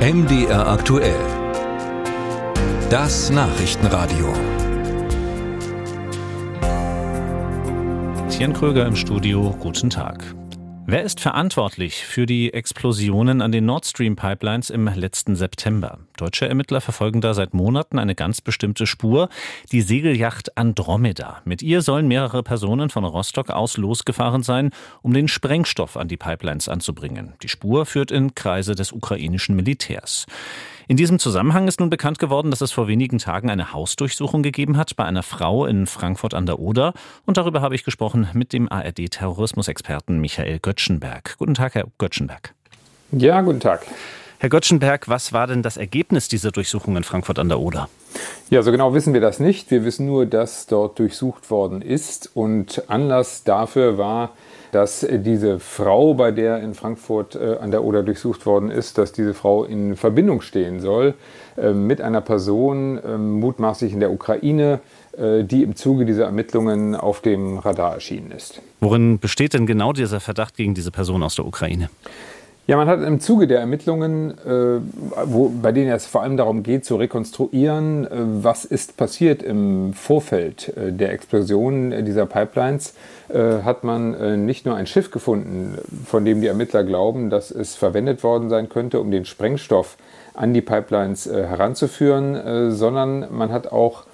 MDR aktuell. Das Nachrichtenradio. Tien Kröger im Studio, guten Tag. Wer ist verantwortlich für die Explosionen an den Nord Stream Pipelines im letzten September? Deutsche Ermittler verfolgen da seit Monaten eine ganz bestimmte Spur, die Segelyacht Andromeda. Mit ihr sollen mehrere Personen von Rostock aus losgefahren sein, um den Sprengstoff an die Pipelines anzubringen. Die Spur führt in Kreise des ukrainischen Militärs. In diesem Zusammenhang ist nun bekannt geworden, dass es vor wenigen Tagen eine Hausdurchsuchung gegeben hat bei einer Frau in Frankfurt an der Oder. Und darüber habe ich gesprochen mit dem ARD-Terrorismusexperten Michael Göttschenberg. Guten Tag, Herr Göttschenberg. Ja, guten Tag. Herr Göttschenberg, was war denn das Ergebnis dieser Durchsuchung in Frankfurt an der Oder? Ja, so genau wissen wir das nicht. Wir wissen nur, dass dort durchsucht worden ist. Und Anlass dafür war, dass diese Frau, bei der in Frankfurt äh, an der Oder durchsucht worden ist, dass diese Frau in Verbindung stehen soll äh, mit einer Person, äh, mutmaßlich in der Ukraine, äh, die im Zuge dieser Ermittlungen auf dem Radar erschienen ist. Worin besteht denn genau dieser Verdacht gegen diese Person aus der Ukraine? Ja, man hat im Zuge der Ermittlungen, äh, wo, bei denen es vor allem darum geht, zu rekonstruieren, äh, was ist passiert im Vorfeld äh, der Explosion dieser Pipelines, äh, hat man äh, nicht nur ein Schiff gefunden, von dem die Ermittler glauben, dass es verwendet worden sein könnte, um den Sprengstoff an die Pipelines äh, heranzuführen, sondern man hat auch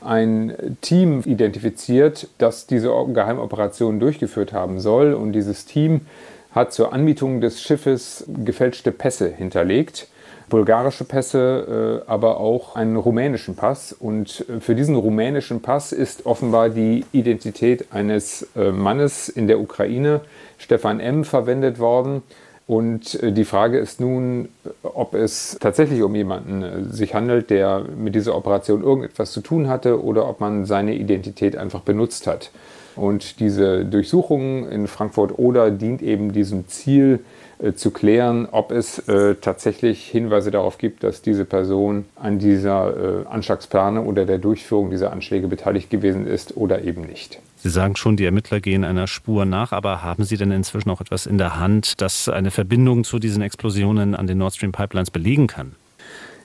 ein Team identifiziert, das diese Geheimoperation durchgeführt haben soll. Und dieses Team hat zur Anmietung des Schiffes gefälschte Pässe hinterlegt. Bulgarische Pässe, äh, aber auch einen rumänischen Pass. Und äh, für diesen rumänischen Pass ist offenbar die Identität eines äh, Mannes in der Ukraine, Stefan M., verwendet worden. Und die Frage ist nun, ob es tatsächlich um jemanden sich handelt, der mit dieser Operation irgendetwas zu tun hatte oder ob man seine Identität einfach benutzt hat. Und diese Durchsuchung in Frankfurt oder dient eben diesem Ziel, äh, zu klären, ob es äh, tatsächlich Hinweise darauf gibt, dass diese Person an dieser äh, Anschlagsplanung oder der Durchführung dieser Anschläge beteiligt gewesen ist oder eben nicht. Sie sagen schon, die Ermittler gehen einer Spur nach, aber haben Sie denn inzwischen auch etwas in der Hand, das eine Verbindung zu diesen Explosionen an den Nord Stream Pipelines belegen kann?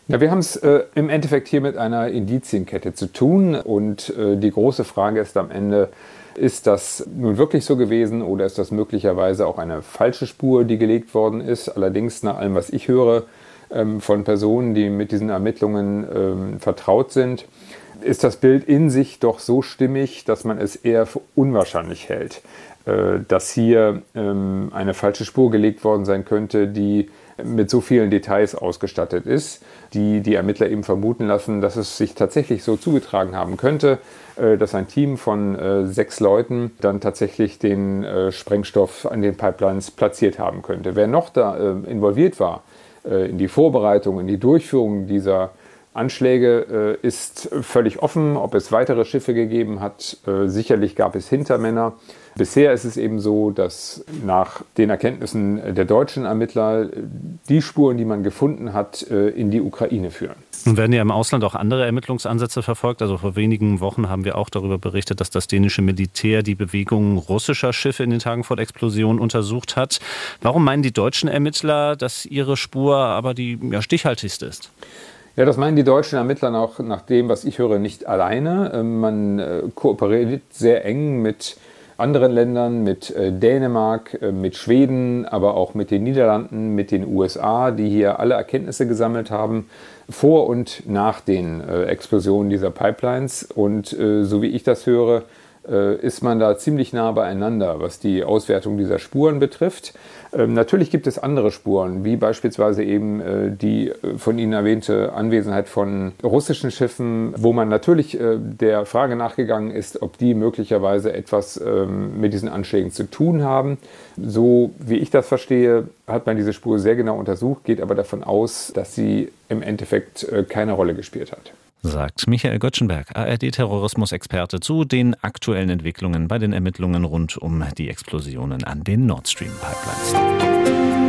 Ja, wir haben es äh, im Endeffekt hier mit einer Indizienkette zu tun und äh, die große Frage ist am Ende, ist das nun wirklich so gewesen oder ist das möglicherweise auch eine falsche Spur, die gelegt worden ist? Allerdings nach allem, was ich höre ähm, von Personen, die mit diesen Ermittlungen ähm, vertraut sind, ist das Bild in sich doch so stimmig, dass man es eher für unwahrscheinlich hält, äh, dass hier ähm, eine falsche Spur gelegt worden sein könnte, die mit so vielen Details ausgestattet ist, die die Ermittler eben vermuten lassen, dass es sich tatsächlich so zugetragen haben könnte, äh, dass ein Team von äh, sechs Leuten dann tatsächlich den Sprengstoff an den Pipelines platziert haben könnte. Wer noch da involviert war in die Vorbereitung, in die Durchführung dieser Anschläge ist völlig offen, ob es weitere Schiffe gegeben hat. sicherlich gab es Hintermänner. Bisher ist es eben so, dass nach den Erkenntnissen der deutschen Ermittler die Spuren, die man gefunden hat, äh, in die Ukraine führen. Nun werden ja im Ausland auch andere Ermittlungsansätze verfolgt. Also vor wenigen Wochen haben wir auch darüber berichtet, dass das dänische Militär die Bewegungen russischer Schiffe in den Tagen vor der Explosion untersucht hat. Warum meinen die deutschen Ermittler, dass ihre Spur aber die ja, stichhaltigste ist? Ja, das meinen die deutschen Ermittler auch nach dem, was ich höre, nicht alleine. Ähm, man äh, kooperiert sehr eng mit anderen Ländern, mit äh, Dänemark, äh, mit Schweden, aber auch mit den Niederlanden, mit den USA, die hier alle Erkenntnisse gesammelt haben vor und nach den Explosionen dieser Pipelines. Und so wie ich das höre, ist man da ziemlich nah beieinander, was die Auswertung dieser Spuren betrifft. Ähm, natürlich gibt es andere Spuren, wie beispielsweise eben äh, die äh, von Ihnen erwähnte Anwesenheit von russischen Schiffen, wo man natürlich äh, der Frage nachgegangen ist, ob die möglicherweise etwas ähm, mit diesen Anschlägen zu tun haben. So wie ich das verstehe, hat man diese Spur sehr genau untersucht, geht aber davon aus, dass sie im Endeffekt äh, keine Rolle gespielt hat sagt Michael Göttschenberg, ARD-Terrorismusexperte, zu den aktuellen Entwicklungen bei den Ermittlungen rund um die Explosionen an den Nord Stream Pipelines.